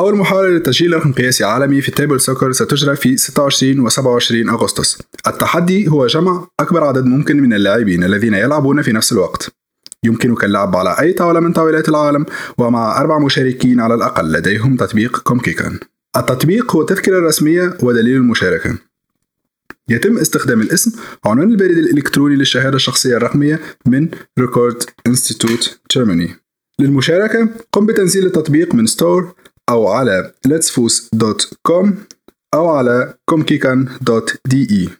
أول محاولة لتسجيل رقم قياسي عالمي في table soccer ستجرى في 26 و 27 أغسطس. التحدي هو جمع أكبر عدد ممكن من اللاعبين الذين يلعبون في نفس الوقت. يمكنك اللعب على أي طاولة من طاولات العالم ومع أربع مشاركين على الأقل لديهم تطبيق كومكيكان التطبيق هو التذكرة الرسمية ودليل المشاركة. يتم استخدام الاسم وعنوان البريد الإلكتروني للشهادة الشخصية الرقمية من Record Institut Germany للمشاركة قم بتنزيل التطبيق من store أو على letsfuss.com أو على comkikan.de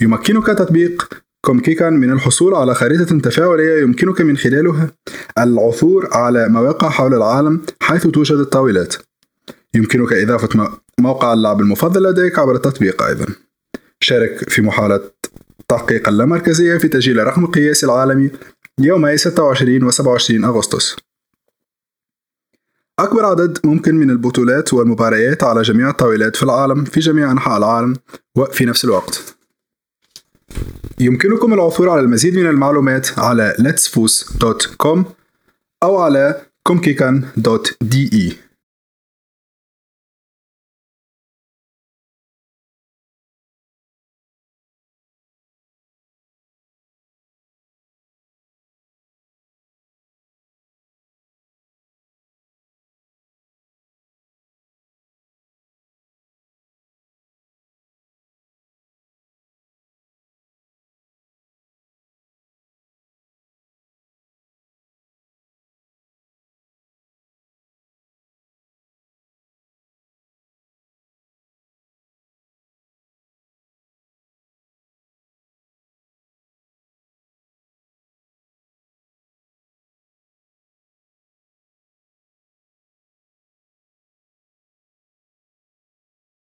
يمكنك تطبيق كومكيكان من الحصول على خريطة تفاعلية يمكنك من خلالها العثور على مواقع حول العالم حيث توجد الطاولات. يمكنك إضافة موقع اللعب المفضل لديك عبر التطبيق أيضا. شارك في محاولة تحقيق اللامركزية في تسجيل الرقم القياسي العالمي يومي 26 و 27 أغسطس. أكبر عدد ممكن من البطولات والمباريات على جميع الطاولات في العالم في جميع أنحاء العالم وفي نفس الوقت. يمكنكم العثور على المزيد من المعلومات على letsfus.com أو على comkikan.de